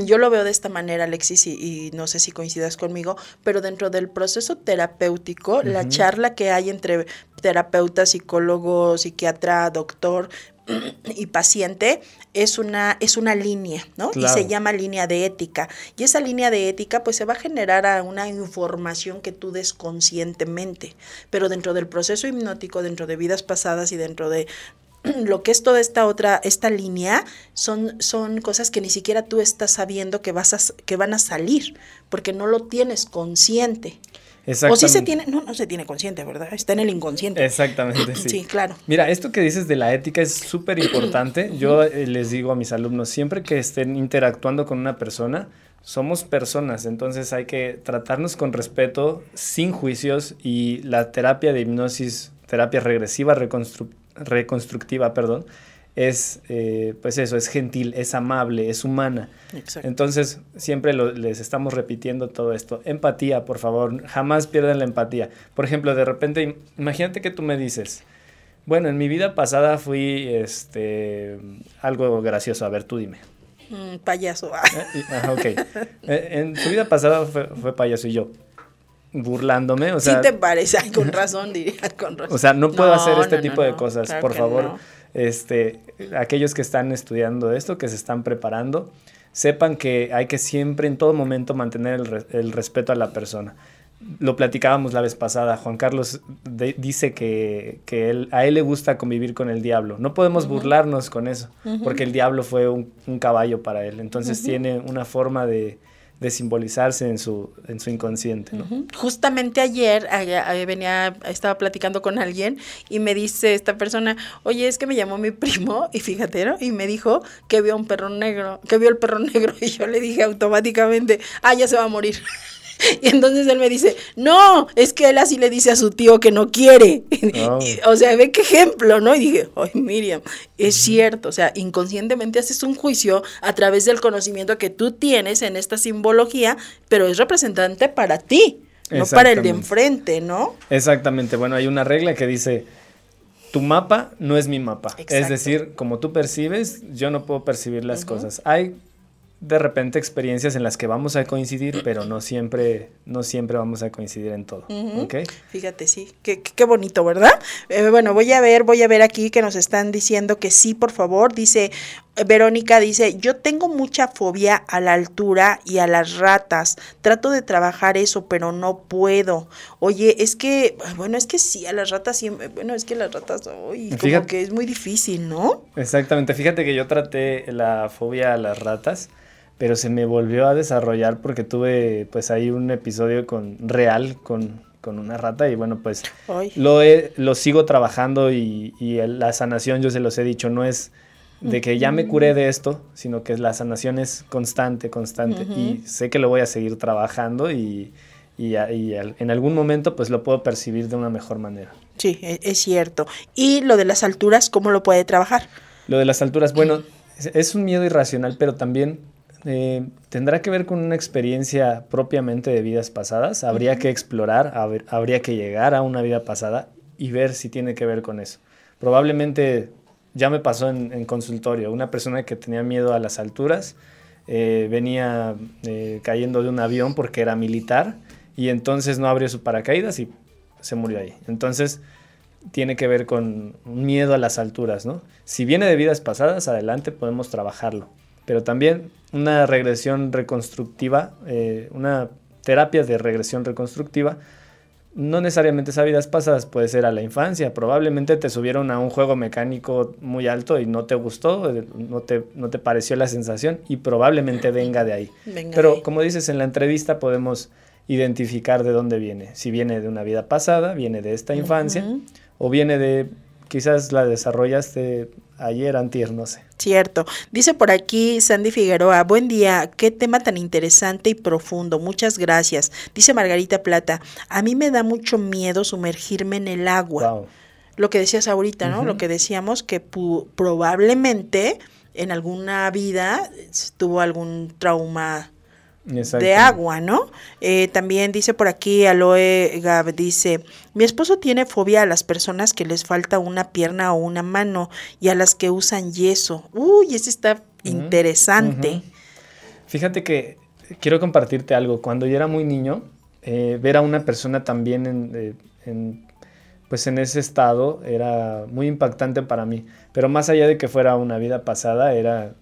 [SPEAKER 1] Yo lo veo de esta manera, Alexis, y, no sé si coincidas conmigo, pero dentro del proceso terapéutico, la charla que hay entre terapeuta, psicólogo, psiquiatra, doctor, y paciente es una, es una línea, ¿no? Y se llama línea de ética. Y esa línea de ética, pues se va a generar a una información que tú des conscientemente. Pero dentro del proceso hipnótico, dentro de vidas pasadas y dentro de lo que es toda esta otra, esta línea, son, son cosas que ni siquiera tú estás sabiendo que, vas a, que van a salir, porque no lo tienes consciente. O sí se tiene, no, no se tiene consciente, ¿verdad? Está en el inconsciente.
[SPEAKER 2] Exactamente, sí.
[SPEAKER 1] Sí, claro.
[SPEAKER 2] Mira, esto que dices de la ética es súper importante. Yo eh, les digo a mis alumnos, siempre que estén interactuando con una persona, somos personas, entonces hay que tratarnos con respeto, sin juicios y la terapia de hipnosis, terapia regresiva, reconstructiva, perdón, es, eh, pues eso, es gentil, es amable, es humana. Entonces, siempre les estamos repitiendo todo esto. Empatía, por favor, jamás pierdan la empatía. Por ejemplo, de repente, imagínate que tú me dices, bueno, en mi vida pasada fui este, algo gracioso. A ver, tú dime.
[SPEAKER 1] Mm, payaso.
[SPEAKER 2] Eh, ok. Eh, en tu vida pasada fue, payaso y yo burlándome, o sea...
[SPEAKER 1] Sí te parece, con razón diría, con razón.
[SPEAKER 2] O sea, no puedo hacer este tipo de cosas, por favor este, aquellos que están estudiando esto, que se están preparando, sepan que hay que siempre, en todo momento, mantener el, respeto a la persona. Lo platicábamos la vez pasada, Juan Carlos dice que, él, a él le gusta convivir con el diablo. No podemos burlarnos con eso, porque el diablo fue un, caballo para él. Entonces tiene una forma de, de simbolizarse en su, en su inconsciente.
[SPEAKER 1] Justamente ayer venía, estaba platicando con alguien y me dice esta persona, oye, es que me llamó mi primo, y fíjate, ¿no? Y me dijo que vio un perro negro, que vio el perro negro, y yo le dije automáticamente, ah, ya se va a morir. Y entonces él me dice, no, es que él así le dice a su tío que no quiere. Oh. o sea, ve qué ejemplo, ¿no? Y dije, ay, Miriam, es cierto, o sea, inconscientemente haces un juicio a través del conocimiento que tú tienes en esta simbología, pero es representante para ti, no para el de enfrente, ¿no?
[SPEAKER 2] Exactamente, bueno, hay una regla que dice, tu mapa no es mi mapa. Es decir, como tú percibes, yo no puedo percibir las cosas. Hay de repente experiencias en las que vamos a coincidir, pero no siempre, no siempre vamos a coincidir en todo.
[SPEAKER 1] Fíjate, sí, qué, qué bonito, ¿verdad? Eh, bueno, voy a ver, voy a ver aquí que nos están diciendo que sí, por favor. Dice, Verónica dice, yo tengo mucha fobia a la altura y a las ratas. Trato de trabajar eso, pero no puedo. Oye, es que, bueno, es que sí, a las ratas siempre, bueno, es que las ratas, uy, como que es muy difícil, ¿no?
[SPEAKER 2] Exactamente, fíjate que yo traté la fobia a las ratas pero se me volvió a desarrollar porque tuve pues ahí un episodio con real con, una rata y bueno pues lo, lo sigo trabajando y, la sanación yo se los he dicho no es de que ya me curé de esto, sino que la sanación es constante, constante y sé que lo voy a seguir trabajando y, y, en algún momento pues lo puedo percibir de una mejor manera.
[SPEAKER 1] Sí, e, es cierto. ¿Y lo de las alturas, cómo lo puede trabajar?
[SPEAKER 2] Lo de las alturas, bueno, es un miedo irracional, pero también eh, tendrá que ver con una experiencia propiamente de vidas pasadas. Habría que explorar, habría que llegar a una vida pasada y ver si tiene que ver con eso. Probablemente ya me pasó en, consultorio, una persona que tenía miedo a las alturas, eh, venía eh, cayendo de un avión porque era militar y entonces no abrió su paracaídas y se murió ahí. Entonces tiene que ver con un miedo a las alturas, ¿no? Si viene de vidas pasadas, adelante podemos trabajarlo pero también una regresión reconstructiva, eh, una terapia de regresión reconstructiva, no necesariamente es a vidas pasadas, puede ser a la infancia. Probablemente te subieron a un juego mecánico muy alto y no te gustó, eh, no te, no te pareció la sensación y probablemente venga de ahí. Pero como dices, en la entrevista podemos identificar de dónde viene. Si viene de una vida pasada, viene de esta infancia o viene de quizás la desarrollaste ayer, antier, no sé.
[SPEAKER 1] Cierto. Dice por aquí Sandy Figueroa, buen día, qué tema tan interesante y profundo, muchas gracias. Dice Margarita Plata, a mí me da mucho miedo sumergirme en el agua. Lo que decías ahorita, ¿no? Lo que decíamos que probablemente en alguna vida tuvo algún trauma de agua, ¿no? Eh, también dice por aquí Aloe Gab, dice, mi esposo tiene fobia a las personas que les falta una pierna o una mano y a las que usan yeso. Uy, ese está interesante.
[SPEAKER 2] Fíjate que quiero compartirte algo. Cuando yo era muy niño, eh, ver a una persona también en, eh, en, pues en ese estado era muy impactante para mí. Pero más allá de que fuera una vida pasada, era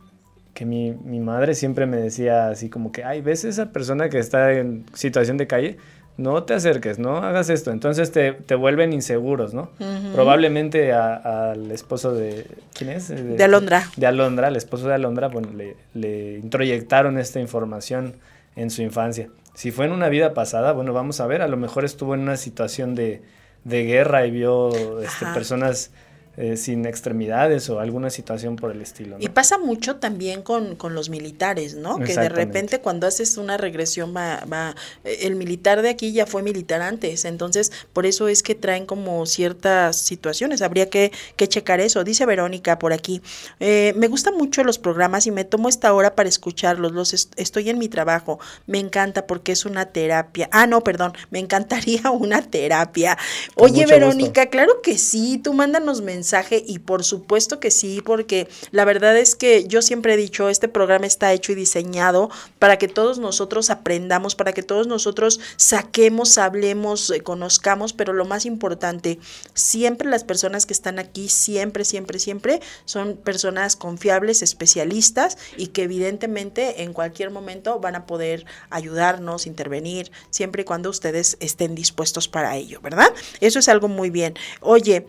[SPEAKER 2] que mi, mi, madre siempre me decía así como que, ay, ¿ves esa persona que está en situación de calle? No te acerques, no hagas esto. Entonces te, te vuelven inseguros, ¿no? Probablemente al esposo de... ¿Quién es?
[SPEAKER 1] De, Alondra.
[SPEAKER 2] De Alondra, al esposo de Alondra, bueno, le, le introyectaron esta información en su infancia. Si fue en una vida pasada, bueno, vamos a ver, a lo mejor estuvo en una situación de, de guerra y vio este, personas eh, sin extremidades o alguna situación por el estilo.
[SPEAKER 1] Y pasa mucho también con, los militares, ¿no? Que de repente cuando haces una regresión va, va, eh, el militar de aquí ya fue militar antes, entonces por eso es que traen como ciertas situaciones, habría que, que checar eso. Dice Verónica por aquí, eh, me gustan mucho los programas y me tomo esta hora para escucharlos, los estoy en mi trabajo, me encanta porque es una terapia. Ah, no, perdón, me encantaría una terapia. Oye, Verónica, claro que sí, tú mándanos mensajes y por supuesto que sí, porque la verdad es que yo siempre he dicho, este programa está hecho y diseñado para que todos nosotros aprendamos, para que todos nosotros saquemos, hablemos, eh, conozcamos, pero lo más importante, siempre las personas que están aquí, siempre, siempre, siempre son personas confiables, especialistas y que evidentemente en cualquier momento van a poder ayudarnos, intervenir, siempre y cuando ustedes estén dispuestos para ello, ¿verdad? Eso es algo muy bien. Oye,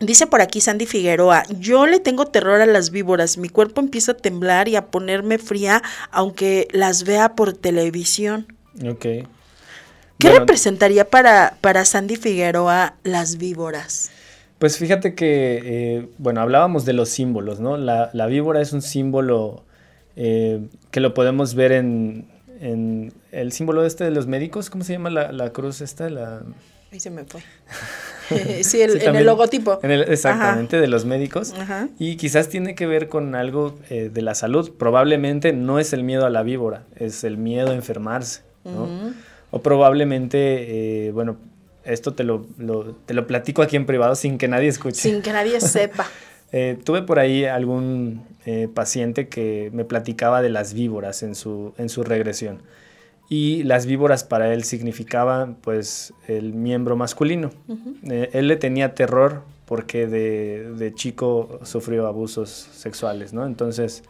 [SPEAKER 1] Dice por aquí Sandy Figueroa, yo le tengo terror a las víboras, mi cuerpo empieza a temblar y a ponerme fría aunque las vea por televisión.
[SPEAKER 2] Ok.
[SPEAKER 1] ¿Qué representaría para, para Sandy Figueroa las víboras?
[SPEAKER 2] Pues fíjate que, eh, bueno, hablábamos de los símbolos, ¿no? La, víbora es un símbolo eh, que lo podemos ver en, en, el símbolo este de los médicos, ¿cómo se llama la, la cruz esta? La...
[SPEAKER 1] Ahí se me fue. sí, en el logotipo.
[SPEAKER 2] exactamente, de los médicos. Y quizás tiene que ver con algo eh, de la salud. Probablemente no es el miedo a la víbora, es el miedo a enfermarse. O probablemente, eh, bueno, esto te lo, te lo platico aquí en privado sin que nadie escuche.
[SPEAKER 1] Sin que nadie sepa.
[SPEAKER 2] Eh, tuve por ahí algún paciente que me platicaba de las víboras en su, en su regresión y las víboras para él significaban pues el miembro masculino. Eh, él le tenía terror porque de, de, chico sufrió abusos sexuales, ¿no? Entonces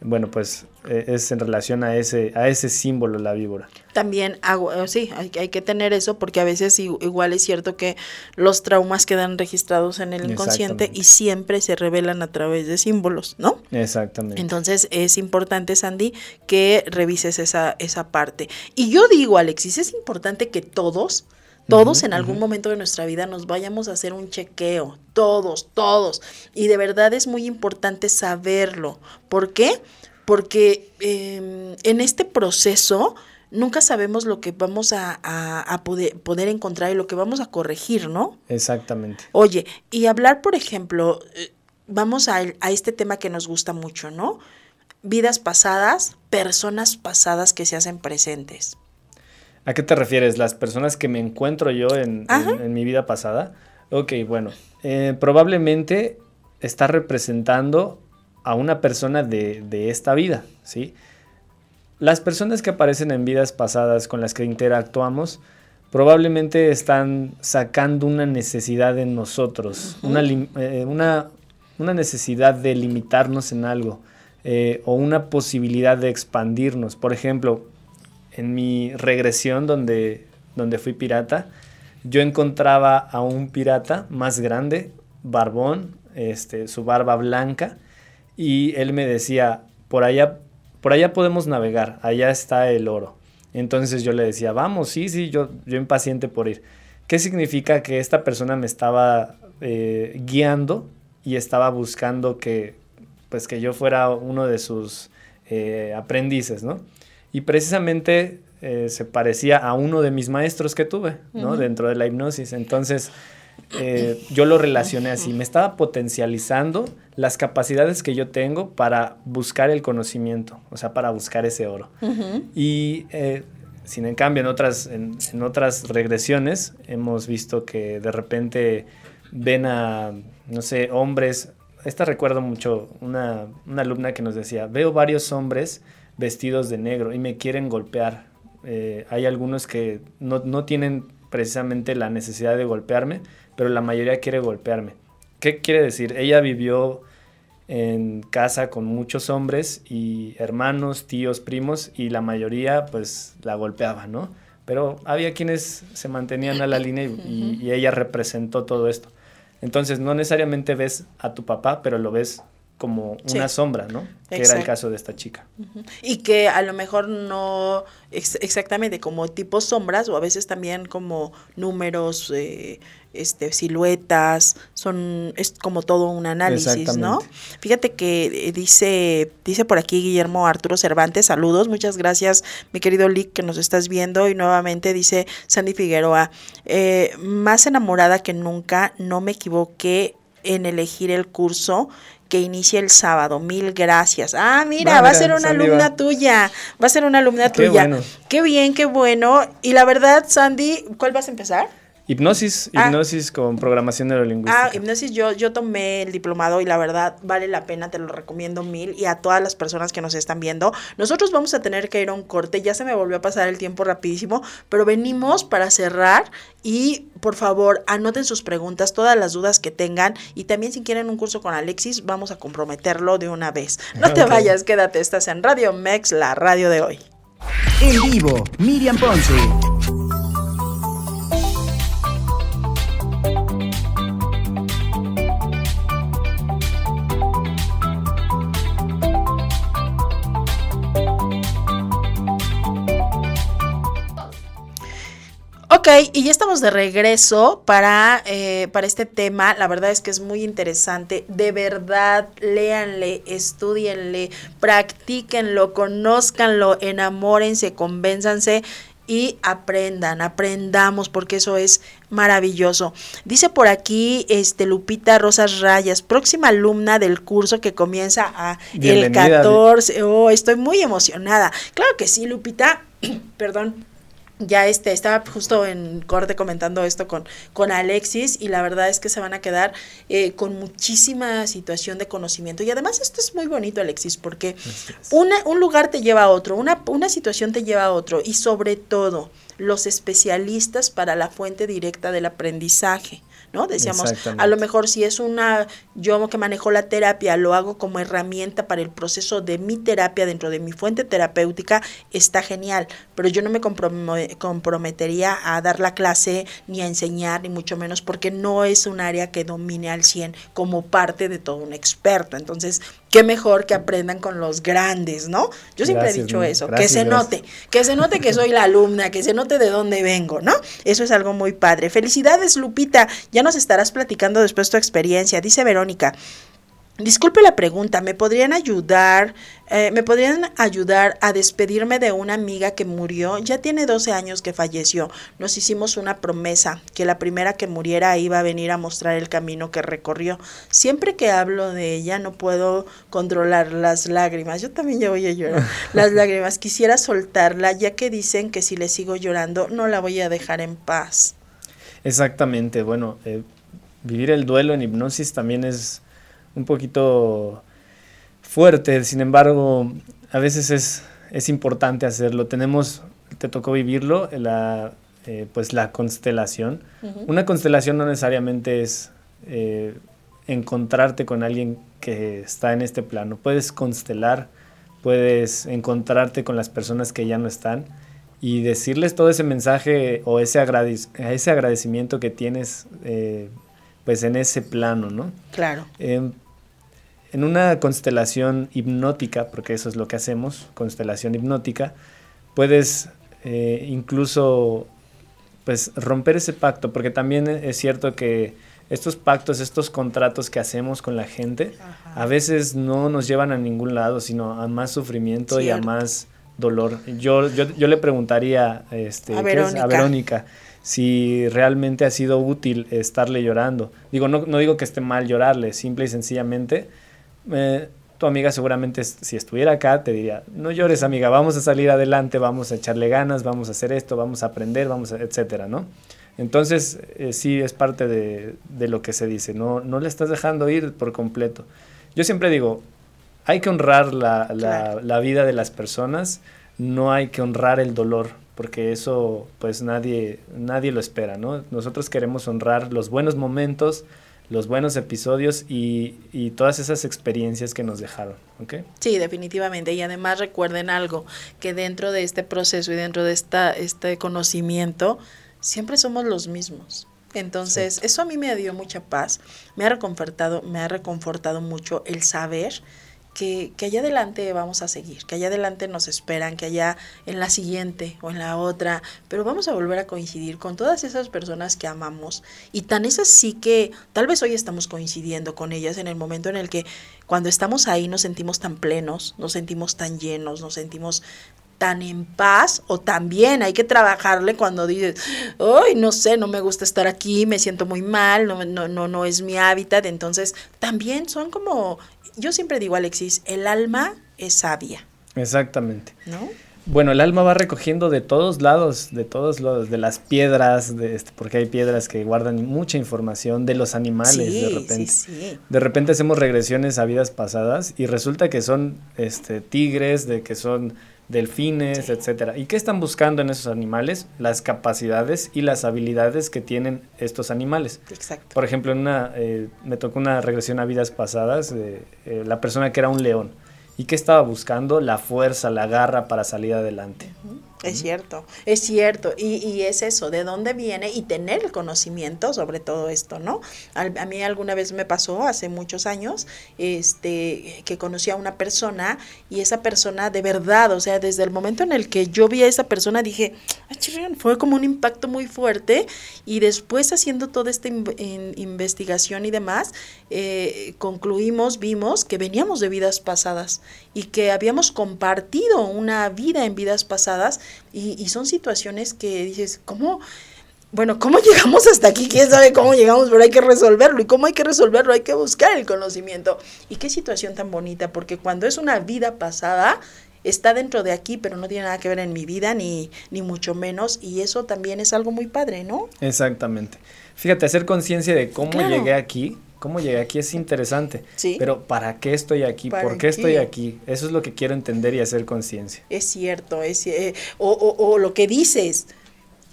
[SPEAKER 2] bueno, pues e, es en relación a ese, a ese símbolo la víbora.
[SPEAKER 1] También hago, eh, sí, hay, hay, que tener eso porque a veces igual es cierto que los traumas quedan registrados en el inconsciente y siempre se revelan a través de símbolos, ¿no?
[SPEAKER 2] Exactamente.
[SPEAKER 1] Entonces es importante, Sandy, que revises esa, esa parte. Y yo digo, Alexis, es importante que todos todos en algún momento de nuestra vida nos vayamos a hacer un chequeo, todos, todos. Y de verdad es muy importante saberlo. ¿Por qué? Porque em, en este proceso nunca sabemos lo que vamos a, poder, poder, encontrar y lo que vamos a corregir, ¿no?
[SPEAKER 2] Exactamente.
[SPEAKER 1] Oye, y hablar, por ejemplo, eh, vamos a, a este tema que nos gusta mucho, ¿no? Vidas pasadas, personas pasadas que se hacen presentes.
[SPEAKER 2] ¿A qué te refieres? ¿Las personas que me encuentro yo en, mi vida pasada? Ok, bueno, eh, probablemente está representando a una persona de, esta vida, ¿sí? Las personas que aparecen en vidas pasadas con las que interactuamos probablemente están sacando una necesidad en nosotros, una, eh, una, una, necesidad de limitarnos en algo. eh, o una posibilidad de expandirnos. Por ejemplo, en mi regresión donde, donde fui pirata, yo encontraba a un pirata más grande, barbón, este, su barba blanca, y él me decía, por allá, por allá podemos navegar, allá está el oro. Entonces yo le decía, vamos, sí, sí, yo, yo impaciente por ir. ¿Qué significa que esta persona me estaba eh, guiando y estaba buscando que, pues, que yo fuera uno de sus eh, aprendices, ¿no? Y precisamente eh, se parecía a uno de mis maestros que tuve, ¿no? Dentro de la hipnosis. Entonces, eh, yo lo relacioné así. Me estaba potencializando las capacidades que yo tengo para buscar el conocimiento, o sea, para buscar ese oro. Y eh, sin en cambio, en otras, en, otras regresiones hemos visto que de repente ven a, no sé, hombres. Esta recuerdo mucho una, una alumna que nos decía, veo varios hombres vestidos de negro y me quieren golpear. Eh, hay algunos que no, no, tienen precisamente la necesidad de golpearme, pero la mayoría quiere golpearme. ¿Qué quiere decir? Ella vivió en casa con muchos hombres y hermanos, tíos, primos, y la mayoría pues la golpeaba, ¿no? Pero había quienes se mantenían a la línea y, y ella representó todo esto. Entonces no necesariamente ves a tu papá, pero lo ves como una sombra, ¿no? Que era el caso de esta chica.
[SPEAKER 1] Y que a lo mejor no exactamente como tipos sombras o a veces también como números, eh, este, siluetas, son, es como todo un análisis, ¿no? Fíjate que eh, dice, dice por aquí Guillermo Arturo Cervantes, saludos, muchas gracias, mi querido Lick, que nos estás viendo, y nuevamente dice Sandy Figueroa, eh, más enamorada que nunca, no me equivoqué en elegir el curso que inicia el sábado. Mil gracias. Ah, mira, va a ser una alumna tuya. Va a ser una alumna tuya. Qué bien, qué bueno. Y la verdad, Sandy, ¿cuál vas a empezar?
[SPEAKER 2] Hipnosis, ah. hipnosis con programación neurolingüística.
[SPEAKER 1] Ah, hipnosis, yo, yo tomé el diplomado y la verdad vale la pena, te lo recomiendo mil y a todas las personas que nos están viendo. Nosotros vamos a tener que ir a un corte, ya se me volvió a pasar el tiempo rapidísimo, pero venimos para cerrar y por favor anoten sus preguntas, todas las dudas que tengan y también si quieren un curso con Alexis, vamos a comprometerlo de una vez. No te vayas, quédate, estás en Radio Mex, la radio de hoy.
[SPEAKER 3] En vivo, Miriam Ponce.
[SPEAKER 1] Ok, y ya estamos de regreso para, eh, para este tema. La verdad es que es muy interesante. De verdad, léanle, estudienle, practíquenlo, conózcanlo, enamórense, convénzanse y aprendan, aprendamos porque eso es maravilloso. Dice por aquí este Lupita Rosas Rayas, próxima alumna del curso que comienza a el 14. Oh, estoy muy emocionada. Claro que sí, Lupita. Perdón ya este, estaba justo en corte comentando esto con, con Alexis y la verdad es que se van a quedar eh, con muchísima situación de conocimiento. Y además esto es muy bonito, Alexis, porque una, un lugar te lleva a otro, una, una situación te lleva a otro y sobre todo los especialistas para la fuente directa del aprendizaje. ¿No? Decíamos, a lo mejor si es una, yo que manejo la terapia, lo hago como herramienta para el proceso de mi terapia dentro de mi fuente terapéutica, está genial, pero yo no me comprometería a dar la clase ni a enseñar, ni mucho menos, porque no es un área que domine al 100 como parte de todo un experto. Entonces, qué mejor que aprendan con los grandes, ¿no? Yo siempre he dicho eso, que se note, que se note que soy la alumna, que se note de dónde vengo, ¿no? Eso es algo muy padre. Felicidades, Lupita, ya nos estarás platicando después tu experiencia, dice Verónica. Disculpe la pregunta, ¿me podrían ayudar? Eh, ¿Me podrían ayudar a despedirme de una amiga que murió? Ya tiene 12 años que falleció. Nos hicimos una promesa, que la primera que muriera iba a venir a mostrar el camino que recorrió. Siempre que hablo de ella no puedo controlar las lágrimas. Yo también ya voy a llorar. Las lágrimas. Quisiera soltarla, ya que dicen que si le sigo llorando no la voy a dejar en paz.
[SPEAKER 2] Exactamente. Bueno, eh, vivir el duelo en hipnosis también es un poquito fuerte, sin embargo, a veces es, es importante hacerlo. Tenemos, te tocó vivirlo, la, eh, pues la constelación. Una constelación no necesariamente es, eh, encontrarte con alguien que está en este plano. Puedes constelar, puedes encontrarte con las personas que ya no están y decirles todo ese mensaje o ese, ese agradecimiento que tienes eh, pues en ese plano, ¿no?
[SPEAKER 1] Claro.
[SPEAKER 2] Em, en una constelación hipnótica, porque eso es lo que hacemos, constelación hipnótica, puedes eh, incluso pues romper ese pacto, porque también es cierto que estos pactos, estos contratos que hacemos con la gente, a veces no nos llevan a ningún lado, sino a más sufrimiento y a más dolor. Yo, yo, yo le preguntaría este, a, Verónica. si realmente ha sido útil estarle llorando. Digo, no, no digo que esté mal llorarle, simple y sencillamente. Eh, tu amiga seguramente si estuviera acá te diría, no llores amiga, vamos a salir adelante, vamos a echarle ganas, vamos a hacer esto, vamos a aprender, vamos a, etcétera, ¿no? Entonces, eh, sí es parte de, lo que se dice, no, no le estás dejando ir por completo. Yo siempre digo, hay que honrar la, la, vida de las personas, no hay que honrar el dolor, porque eso pues nadie, nadie lo espera, ¿no? Nosotros queremos honrar los buenos momentos, los buenos episodios y, y, todas esas experiencias que nos dejaron. ¿okay?
[SPEAKER 1] Sí, definitivamente. Y además recuerden algo, que dentro de este proceso y dentro de esta, este conocimiento, siempre somos los mismos. Entonces, eso a mí me dio mucha paz, me ha reconfortado, me ha reconfortado mucho el saber que, allá adelante vamos a seguir, que allá adelante nos esperan, que allá en la siguiente o en la otra, pero vamos a volver a coincidir con todas esas personas que amamos. Y tan es así que tal vez hoy estamos coincidiendo con ellas en el momento en el que cuando estamos ahí nos sentimos tan plenos, nos sentimos tan llenos, nos sentimos tan en paz. O también hay que trabajarle cuando dices, ay, no sé, no me gusta estar aquí, me siento muy mal, no, no, no, no es mi hábitat, entonces también son como yo siempre digo, Alexis, el alma es sabia.
[SPEAKER 2] Exactamente. ¿No? Bueno, el alma va recogiendo de todos lados, de todos lados, de las piedras, de este, porque hay piedras que guardan mucha información, de los animales de repente. Sí, sí. De repente hacemos regresiones a vidas pasadas y resulta que son este, tigres, de que son delfines, etcétera. ¿Y qué están buscando en esos animales? Las capacidades y las habilidades que tienen estos animales.
[SPEAKER 1] Exacto.
[SPEAKER 2] Por ejemplo, en una, eh, me tocó una regresión a vidas pasadas, de eh, la persona que era un león. ¿Y qué estaba buscando? La fuerza, la garra para salir adelante.
[SPEAKER 1] Es cierto, es cierto. Y, y, es eso, de dónde viene y tener el conocimiento sobre todo esto, ¿no? A, a, mí alguna vez me pasó hace muchos años, este, que conocí a una persona y esa persona de verdad, o sea, desde el momento en el que yo vi a esa persona dije, fue como un impacto muy fuerte y después haciendo toda esta investigación y demás, eh, concluimos, vimos que veníamos de vidas pasadas y que habíamos compartido una vida en vidas pasadas y, son situaciones que dices, ¿cómo? Bueno, ¿cómo llegamos hasta aquí? ¿Quién sabe cómo llegamos? Pero hay que resolverlo. ¿Y cómo hay que resolverlo? Hay que buscar el conocimiento. Y qué situación tan bonita, porque cuando es una vida pasada, está dentro de aquí, pero no tiene nada que ver en mi vida, ni, ni mucho menos. Y eso también es algo muy padre, ¿no?
[SPEAKER 2] Exactamente. Fíjate, hacer conciencia de cómo llegué aquí cómo llegué aquí es interesante. Sí. Pero ¿para qué estoy aquí? ¿Por qué, estoy aquí? Eso es lo que quiero entender y hacer conciencia.
[SPEAKER 1] Es cierto, es, eh, o, o, o lo que dices,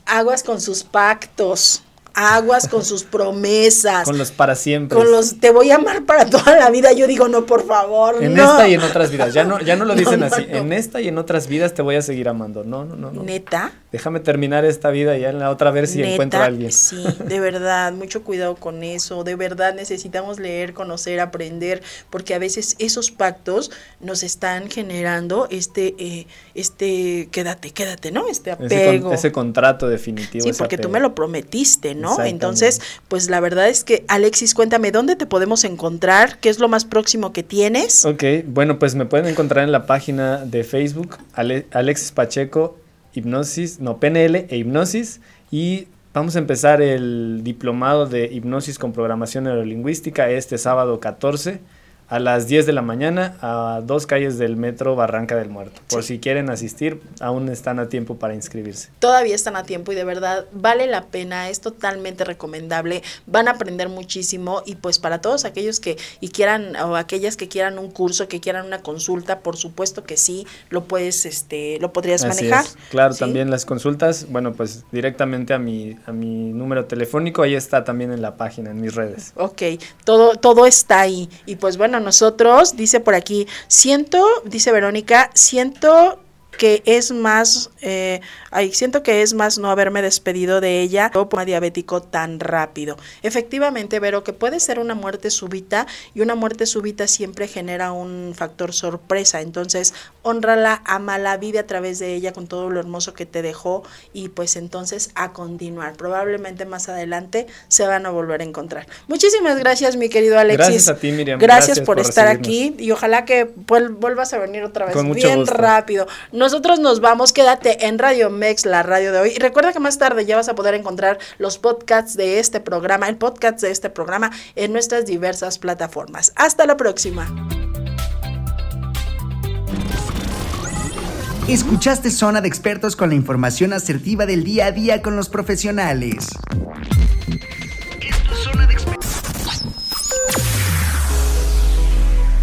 [SPEAKER 1] aguas con sus pactos aguas con sus promesas.
[SPEAKER 2] Con los para siempre.
[SPEAKER 1] Con los te voy a amar para toda la vida. Yo digo, no, por favor.
[SPEAKER 2] En esta y en otras vidas. Ya no, ya no lo dicen así. En esta y en otras vidas te voy a seguir amando. No, no, no, no.
[SPEAKER 1] ¿Neta?
[SPEAKER 2] Déjame terminar esta vida y ya en la otra ver si encuentro a alguien.
[SPEAKER 1] Sí, de verdad, mucho cuidado con eso. De verdad necesitamos leer, conocer, aprender, porque a veces esos pactos nos están generando este, eh, este, quédate, quédate, ¿no? Este apego.
[SPEAKER 2] Ese, contrato definitivo.
[SPEAKER 1] Sí, porque tú me lo prometiste, ¿no? Entonces, pues la verdad es que, Alexis, cuéntame, ¿dónde te podemos encontrar? ¿Qué es lo más próximo que tienes?
[SPEAKER 2] Ok, bueno, pues me pueden encontrar en la página de Facebook, Alexis Pacheco, Hipnosis, no, PNL e Hipnosis, y vamos a empezar el diplomado de Hipnosis con Programación Neurolingüística este sábado 14 a las 10 de la mañana a dos calles del metro Barranca del Muerto. Por si quieren asistir, aún están a tiempo para inscribirse.
[SPEAKER 1] Todavía están a tiempo y de verdad vale la pena, es totalmente recomendable, van a aprender muchísimo y pues para todos aquellos que y quieran o aquellas que quieran un curso, que quieran una consulta, por supuesto que sí, lo puedes este lo podrías manejar.
[SPEAKER 2] Claro, también las consultas, bueno, pues directamente a mi a mi número telefónico, ahí está también en la página, en mis redes.
[SPEAKER 1] Ok, todo todo está ahí y pues bueno, nosotros, dice por aquí, siento, dice Verónica, siento que es más, eh, siento que es más no haberme despedido de ella o por diabético tan rápido. Efectivamente, Vero, que puede ser una muerte súbita y una muerte súbita siempre genera un factor sorpresa. Entonces, honrala, amala, vive a través de ella con todo lo hermoso que te dejó y pues entonces a continuar. Probablemente más adelante se van a volver a encontrar. Muchísimas gracias, mi querido Alexis.
[SPEAKER 2] Gracias a ti, Miriam.
[SPEAKER 1] Gracias, por, estar aquí y ojalá que vuelvas a venir otra vez bien rápido. Nosotros nos vamos, quédate en Radio Mex, la radio de hoy. Y recuerda que más tarde ya vas a poder encontrar los podcasts de este programa, el podcast de este programa en nuestras diversas plataformas. Hasta la próxima.
[SPEAKER 3] Escuchaste Zona de Expertos con la información asertiva del día a día con los profesionales.